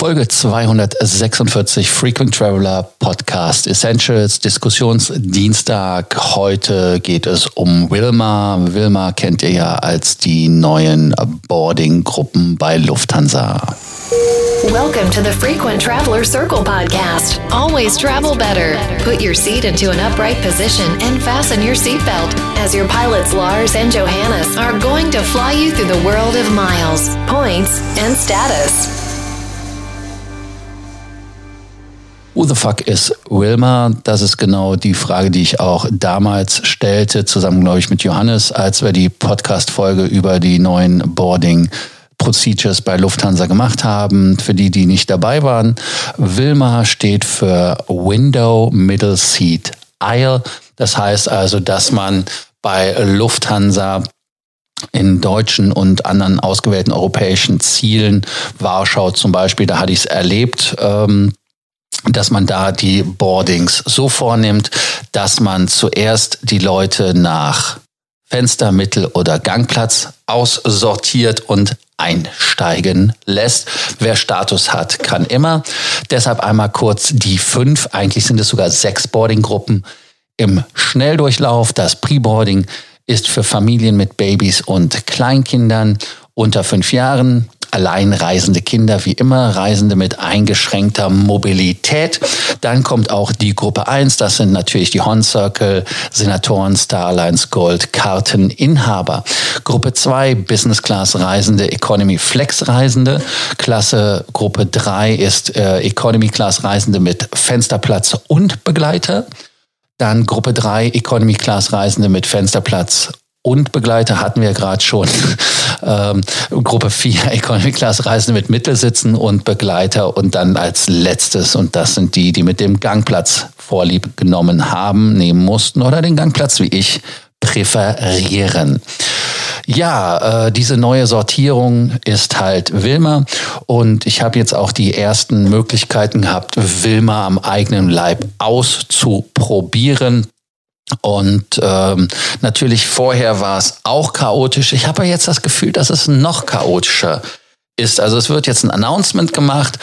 Folge 246 Frequent Traveler Podcast Essentials Diskussionsdienstag. Heute geht es um Wilma. Wilma kennt ihr ja als die neuen Boarding-Gruppen bei Lufthansa. Welcome to the Frequent Traveler Circle podcast. Always travel better. Put your seat into an upright position and fasten your seatbelt as your pilots Lars and Johannes are going to fly you through the world of miles, points, and status. Who the fuck is Wilma? Das ist genau die Frage, die ich auch damals stellte, zusammen, glaube ich, mit Johannes, als wir die Podcast-Folge über die neuen Boarding Procedures bei Lufthansa gemacht haben. Für die, die nicht dabei waren, Wilma steht für Window Middle Seat Aisle. Das heißt also, dass man bei Lufthansa in deutschen und anderen ausgewählten europäischen Zielen, Warschau zum Beispiel, da hatte ich es erlebt, ähm, dass man da die Boardings so vornimmt, dass man zuerst die Leute nach Fenster, Mittel oder Gangplatz aussortiert und einsteigen lässt. Wer Status hat, kann immer. Deshalb einmal kurz die fünf, eigentlich sind es sogar sechs Boardinggruppen im Schnelldurchlauf. Das Pre-Boarding ist für Familien mit Babys und Kleinkindern unter fünf Jahren alleinreisende Kinder, wie immer, Reisende mit eingeschränkter Mobilität. Dann kommt auch die Gruppe 1, das sind natürlich die Horn Circle, Senatoren, Starlines, Gold, Karteninhaber. Gruppe 2, Business Class Reisende, Economy Flex Reisende. Klasse Gruppe 3 ist äh, Economy Class Reisende mit Fensterplatz und Begleiter. Dann Gruppe 3 Economy Class Reisende mit Fensterplatz und Begleiter hatten wir gerade schon. Ähm, Gruppe 4 Economy Class Reisende mit Mittelsitzen und Begleiter und dann als letztes, und das sind die, die mit dem Gangplatz Vorlieb genommen haben, nehmen mussten oder den Gangplatz wie ich präferieren. Ja, äh, diese neue Sortierung ist halt Wilma und ich habe jetzt auch die ersten Möglichkeiten gehabt, Wilma am eigenen Leib auszuprobieren. Und ähm, natürlich vorher war es auch chaotisch. Ich habe jetzt das Gefühl, dass es noch chaotischer ist. Also es wird jetzt ein Announcement gemacht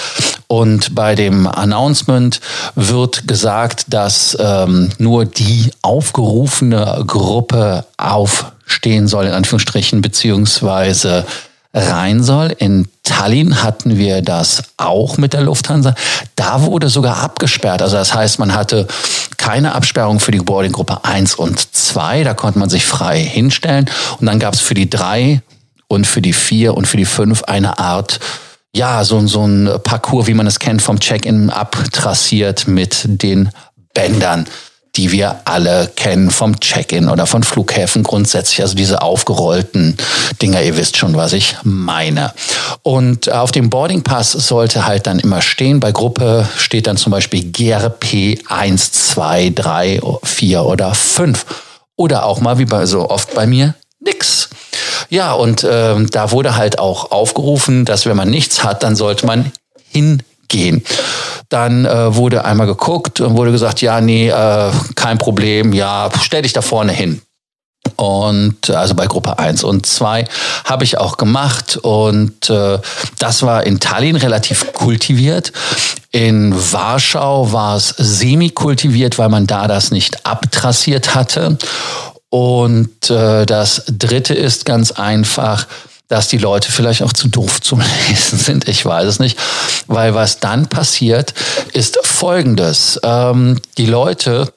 und bei dem Announcement wird gesagt, dass ähm, nur die aufgerufene Gruppe aufstehen soll, in Anführungsstrichen, beziehungsweise rein soll. In Tallinn hatten wir das auch mit der Lufthansa. Da wurde sogar abgesperrt. Also das heißt, man hatte keine Absperrung für die Boardinggruppe 1 und 2. Da konnte man sich frei hinstellen. Und dann gab es für die 3 und für die 4 und für die 5 eine Art ja, so, so ein Parcours, wie man es kennt, vom Check-in abtrassiert mit den Bändern die wir alle kennen vom Check-in oder von Flughäfen grundsätzlich. Also diese aufgerollten Dinger, ihr wisst schon, was ich meine. Und auf dem Boarding Pass sollte halt dann immer stehen. Bei Gruppe steht dann zum Beispiel GRP 1, 2, 3, 4 oder 5. Oder auch mal, wie bei so oft bei mir, nix. Ja, und ähm, da wurde halt auch aufgerufen, dass wenn man nichts hat, dann sollte man hingehen. Dann äh, wurde einmal geguckt und wurde gesagt, ja, nee, äh, kein Problem, ja, stell dich da vorne hin. Und also bei Gruppe 1 und 2 habe ich auch gemacht und äh, das war in Tallinn relativ kultiviert. In Warschau war es semi-kultiviert, weil man da das nicht abtrassiert hatte. Und äh, das dritte ist ganz einfach, dass die Leute vielleicht auch zu doof zum Lesen sind. Ich weiß es nicht. Weil was dann passiert, ist Folgendes. Ähm, die Leute,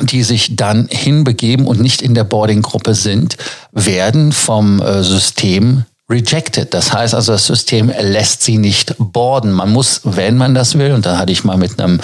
die sich dann hinbegeben und nicht in der Boarding-Gruppe sind, werden vom äh, System rejected. Das heißt also, das System lässt sie nicht boarden. Man muss, wenn man das will, und da hatte ich mal mit einem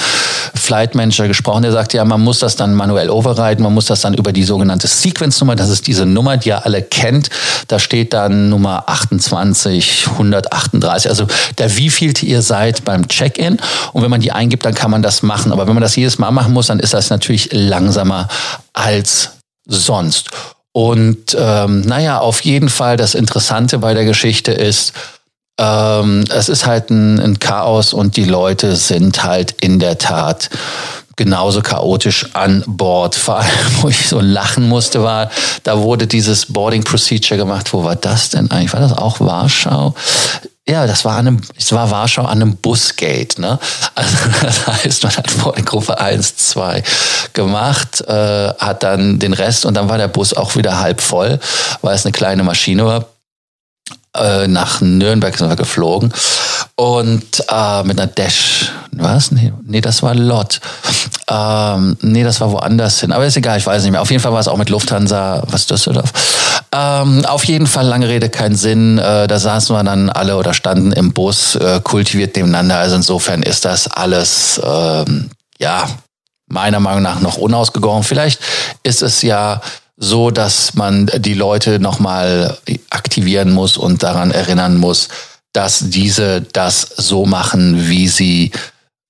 Flight Manager gesprochen, der sagte, ja, man muss das dann manuell overriden, man muss das dann über die sogenannte Sequence-Nummer, das ist diese Nummer, die ihr alle kennt, da steht dann Nummer 28, 138, also der wievielte ihr seid beim Check-in. Und wenn man die eingibt, dann kann man das machen. Aber wenn man das jedes Mal machen muss, dann ist das natürlich langsamer als sonst. Und ähm, naja, auf jeden Fall das Interessante bei der Geschichte ist, ähm, es ist halt ein, ein Chaos und die Leute sind halt in der Tat genauso chaotisch an Bord. Vor allem, wo ich so lachen musste, war, da wurde dieses Boarding Procedure gemacht. Wo war das denn eigentlich? War das auch Warschau? Ja, das war an einem, es war Warschau an einem Busgate, ne? Also das heißt, man hat vor Gruppe 1, 2 gemacht, äh, hat dann den Rest und dann war der Bus auch wieder halb voll, weil es eine kleine Maschine war. Äh, nach Nürnberg sind wir geflogen und äh, mit einer Dash, was? Nee, nee das war Lot. Ähm, nee, das war woanders hin. Aber ist egal, ich weiß nicht mehr. Auf jeden Fall war es auch mit Lufthansa, was Düsseldorf. Ähm, auf jeden Fall, lange Rede, kein Sinn. Äh, da saßen wir dann alle oder standen im Bus, äh, kultiviert nebeneinander. Also insofern ist das alles, ähm, ja, meiner Meinung nach noch unausgegoren. Vielleicht ist es ja so, dass man die Leute nochmal aktivieren muss und daran erinnern muss, dass diese das so machen, wie sie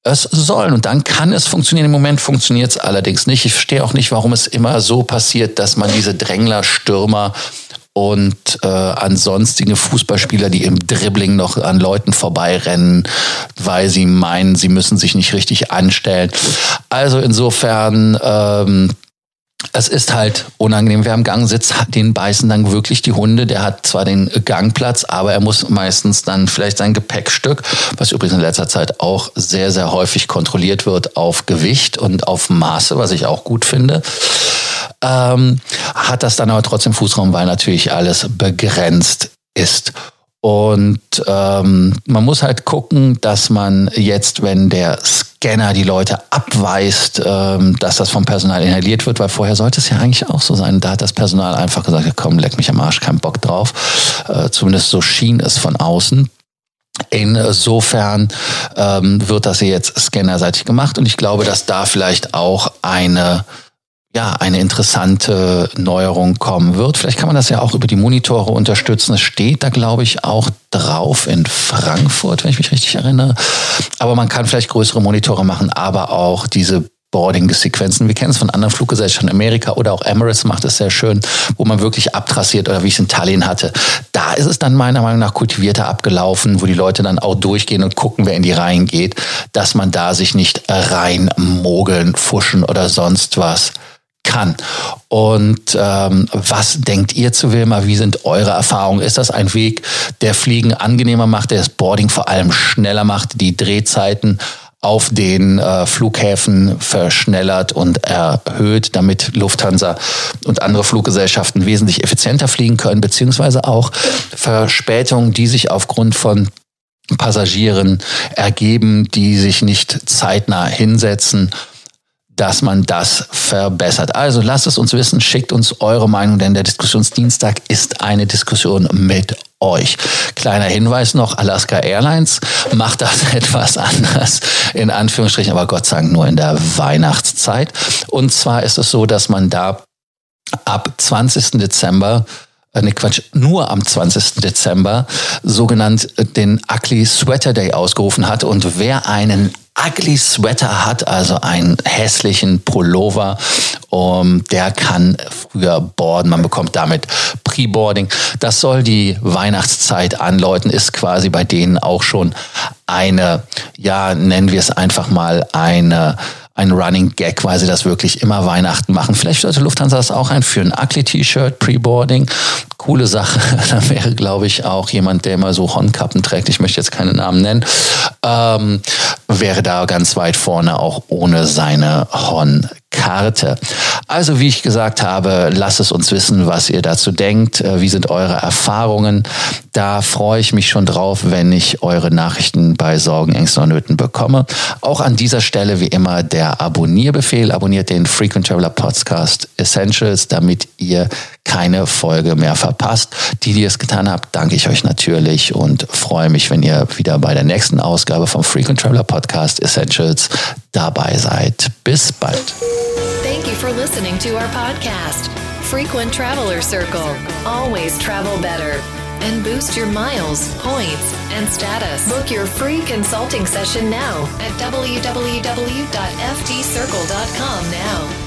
es sollen. Und dann kann es funktionieren. Im Moment funktioniert es allerdings nicht. Ich verstehe auch nicht, warum es immer so passiert, dass man diese Drängler, Stürmer und äh, ansonstige Fußballspieler, die im Dribbling noch an Leuten vorbeirennen, weil sie meinen, sie müssen sich nicht richtig anstellen. Also insofern ähm, es ist halt unangenehm. Wer am Gang sitzt, den beißen dann wirklich die Hunde. Der hat zwar den Gangplatz, aber er muss meistens dann vielleicht sein Gepäckstück, was übrigens in letzter Zeit auch sehr, sehr häufig kontrolliert wird, auf Gewicht und auf Maße, was ich auch gut finde. Ähm, hat das dann aber trotzdem Fußraum, weil natürlich alles begrenzt ist. Und ähm, man muss halt gucken, dass man jetzt, wenn der Scanner die Leute abweist, ähm, dass das vom Personal inhaliert wird, weil vorher sollte es ja eigentlich auch so sein. Da hat das Personal einfach gesagt, komm, leck mich am Arsch, kein Bock drauf. Äh, zumindest so schien es von außen. Insofern ähm, wird das jetzt scannerseitig gemacht und ich glaube, dass da vielleicht auch eine ja, eine interessante Neuerung kommen wird. Vielleicht kann man das ja auch über die Monitore unterstützen. Es steht da, glaube ich, auch drauf in Frankfurt, wenn ich mich richtig erinnere. Aber man kann vielleicht größere Monitore machen, aber auch diese Boarding-Sequenzen. Wir kennen es von anderen Fluggesellschaften, Amerika oder auch Emirates macht es sehr schön, wo man wirklich abtrassiert oder wie ich es in Tallinn hatte. Da ist es dann meiner Meinung nach kultivierter abgelaufen, wo die Leute dann auch durchgehen und gucken, wer in die Reihen geht, dass man da sich nicht reinmogeln, fuschen oder sonst was kann. Und ähm, was denkt ihr zu Wilma? Wie sind eure Erfahrungen? Ist das ein Weg, der Fliegen angenehmer macht, der das Boarding vor allem schneller macht, die Drehzeiten auf den äh, Flughäfen verschnellert und erhöht, damit Lufthansa und andere Fluggesellschaften wesentlich effizienter fliegen können, beziehungsweise auch Verspätungen, die sich aufgrund von Passagieren ergeben, die sich nicht zeitnah hinsetzen dass man das verbessert. Also lasst es uns wissen, schickt uns eure Meinung, denn der Diskussionsdienstag ist eine Diskussion mit euch. Kleiner Hinweis noch, Alaska Airlines macht das etwas anders, in Anführungsstrichen, aber Gott sei Dank nur in der Weihnachtszeit. Und zwar ist es so, dass man da ab 20. Dezember ne Quatsch, nur am 20. Dezember sogenannt den Ugly Sweater Day ausgerufen hat. Und wer einen Ugly Sweater hat, also einen hässlichen Pullover, um, der kann früher boarden. Man bekommt damit Pre-Boarding. Das soll die Weihnachtszeit anläuten, ist quasi bei denen auch schon eine, ja, nennen wir es einfach mal eine ein Running Gag, weil sie das wirklich immer Weihnachten machen. Vielleicht sollte Lufthansa das auch einführen. Ugly T-Shirt, Pre-Boarding, coole Sache. da wäre, glaube ich, auch jemand, der immer so Hornkappen trägt. Ich möchte jetzt keine Namen nennen. Ähm, wäre da ganz weit vorne auch ohne seine Horn Karte. Also wie ich gesagt habe, lasst es uns wissen, was ihr dazu denkt. Äh, wie sind eure Erfahrungen? Da freue ich mich schon drauf, wenn ich eure Nachrichten bei Sorgen, Ängsten und Nöten bekomme. Auch an dieser Stelle wie immer der Abonnierbefehl. Abonniert den Frequent Traveler Podcast Essentials, damit ihr keine Folge mehr verpasst. Die, die es getan habt, danke ich euch natürlich und freue mich, wenn ihr wieder bei der nächsten Ausgabe vom Frequent Traveler Podcast Essentials dabei seid. Bis bald. Thank you for listening to our podcast, Frequent Traveler Circle. Always travel better. And boost your miles, points, and status. Book your free consulting session now at www.ftcircle.com now.